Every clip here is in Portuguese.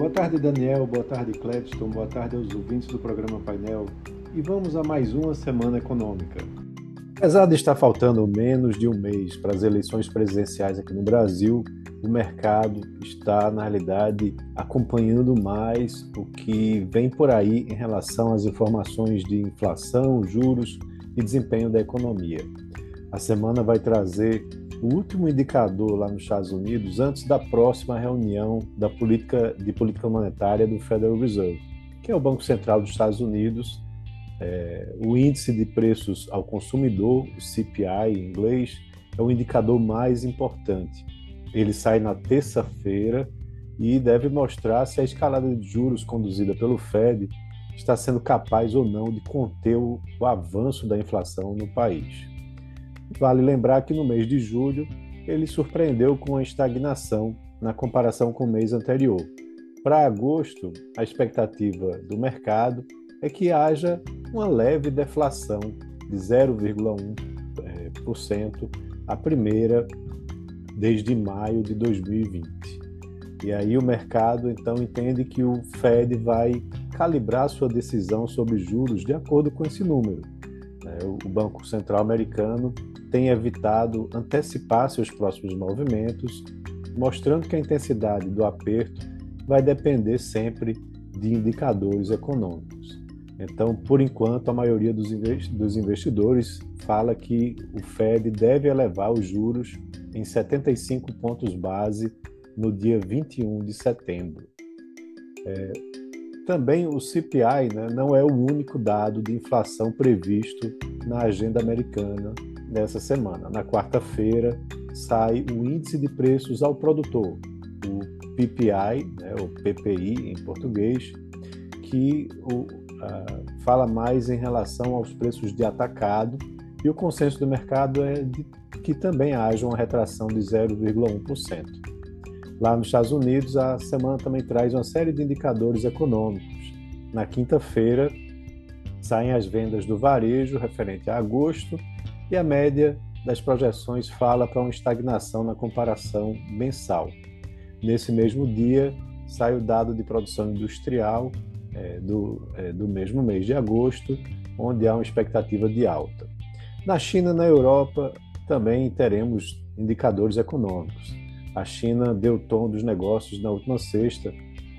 Boa tarde, Daniel. Boa tarde, Cledston. Boa tarde aos ouvintes do programa Painel. E vamos a mais uma semana econômica. Apesar de estar faltando menos de um mês para as eleições presidenciais aqui no Brasil, o mercado está, na realidade, acompanhando mais o que vem por aí em relação às informações de inflação, juros e desempenho da economia. A semana vai trazer o último indicador lá nos Estados Unidos antes da próxima reunião da política de política monetária do Federal Reserve, que é o Banco Central dos Estados Unidos. É, o índice de preços ao consumidor, o CPI em inglês, é o indicador mais importante. Ele sai na terça-feira e deve mostrar se a escalada de juros conduzida pelo Fed está sendo capaz ou não de conter o, o avanço da inflação no país. Vale lembrar que no mês de julho ele surpreendeu com a estagnação na comparação com o mês anterior. Para agosto, a expectativa do mercado é que haja uma leve deflação de 0,1%, a primeira desde maio de 2020. E aí o mercado então entende que o Fed vai calibrar sua decisão sobre juros de acordo com esse número. É, o Banco Central Americano tem evitado antecipar seus próximos movimentos, mostrando que a intensidade do aperto vai depender sempre de indicadores econômicos. Então, por enquanto, a maioria dos investidores fala que o Fed deve elevar os juros em 75 pontos base no dia 21 de setembro. É, também o CPI né, não é o único dado de inflação previsto na agenda americana nessa semana. Na quarta-feira, sai o Índice de Preços ao Produtor, o PPI, né, o PPI em português, que o, uh, fala mais em relação aos preços de atacado, e o consenso do mercado é de que também haja uma retração de 0,1%. Lá nos Estados Unidos, a semana também traz uma série de indicadores econômicos. Na quinta-feira, saem as vendas do varejo referente a agosto e a média das projeções fala para uma estagnação na comparação mensal. Nesse mesmo dia, sai o dado de produção industrial é, do, é, do mesmo mês de agosto, onde há uma expectativa de alta. Na China e na Europa também teremos indicadores econômicos. A China deu tom dos negócios na última sexta,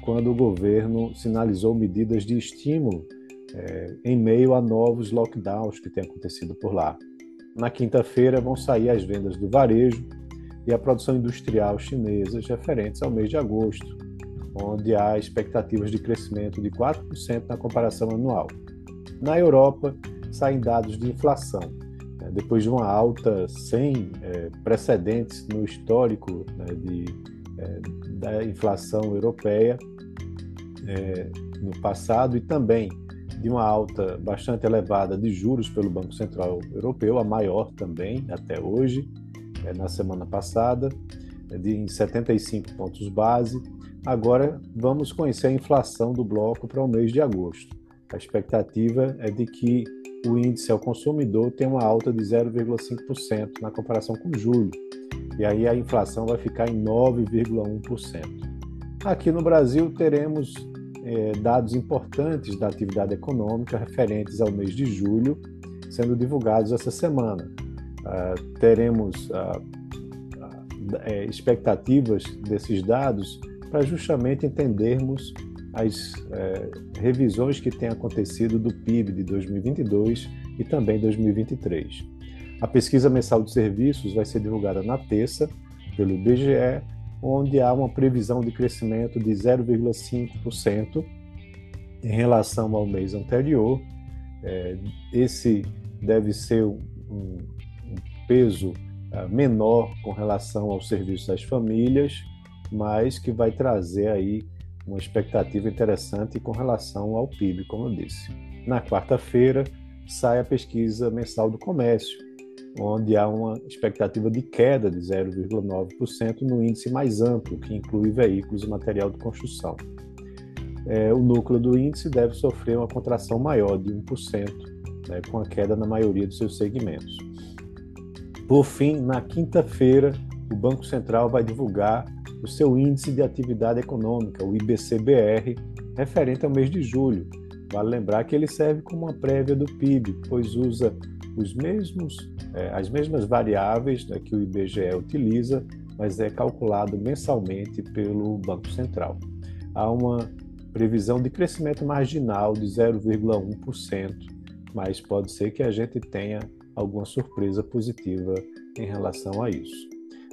quando o governo sinalizou medidas de estímulo é, em meio a novos lockdowns que têm acontecido por lá. Na quinta-feira vão sair as vendas do varejo e a produção industrial chinesas referentes ao mês de agosto, onde há expectativas de crescimento de 4% na comparação anual. Na Europa, saem dados de inflação. Né, depois de uma alta sem é, precedentes no histórico né, de, é, da inflação europeia é, no passado e também de uma alta bastante elevada de juros pelo Banco Central Europeu, a maior também até hoje, é, na semana passada, é, de em 75 pontos base. Agora vamos conhecer a inflação do bloco para o mês de agosto. A expectativa é de que o índice ao consumidor tenha uma alta de 0,5% na comparação com julho. E aí a inflação vai ficar em 9,1%. Aqui no Brasil teremos é, dados importantes da atividade econômica referentes ao mês de julho sendo divulgados essa semana. Uh, teremos uh, uh, expectativas desses dados para justamente entendermos as eh, revisões que têm acontecido do PIB de 2022 e também 2023. A pesquisa mensal de serviços vai ser divulgada na terça pelo IBGE onde há uma previsão de crescimento de 0,5% em relação ao mês anterior. É, esse deve ser um, peso uh, menor com relação aos serviços das famílias, mas que vai trazer aí uma expectativa interessante com relação ao PIB, como eu disse. Na quarta-feira sai a pesquisa mensal do comércio, onde há uma expectativa de queda de 0,9% no índice mais amplo, que inclui veículos e material de construção. É, o núcleo do índice deve sofrer uma contração maior de 1%, né, com a queda na maioria dos seus segmentos. Por fim, na quinta-feira, o Banco Central vai divulgar o seu índice de atividade econômica, o IBCBR, referente ao mês de julho. Vale lembrar que ele serve como uma prévia do PIB, pois usa os mesmos, é, as mesmas variáveis né, que o IBGE utiliza, mas é calculado mensalmente pelo Banco Central. Há uma previsão de crescimento marginal de 0,1%, mas pode ser que a gente tenha alguma surpresa positiva em relação a isso.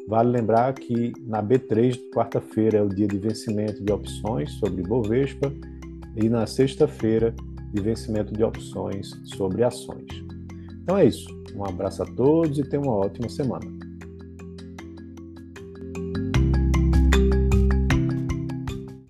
Vale lembrar que na B3, quarta-feira, é o dia de vencimento de opções sobre Bovespa e na sexta-feira, de vencimento de opções sobre ações. Então é isso. Um abraço a todos e tenham uma ótima semana.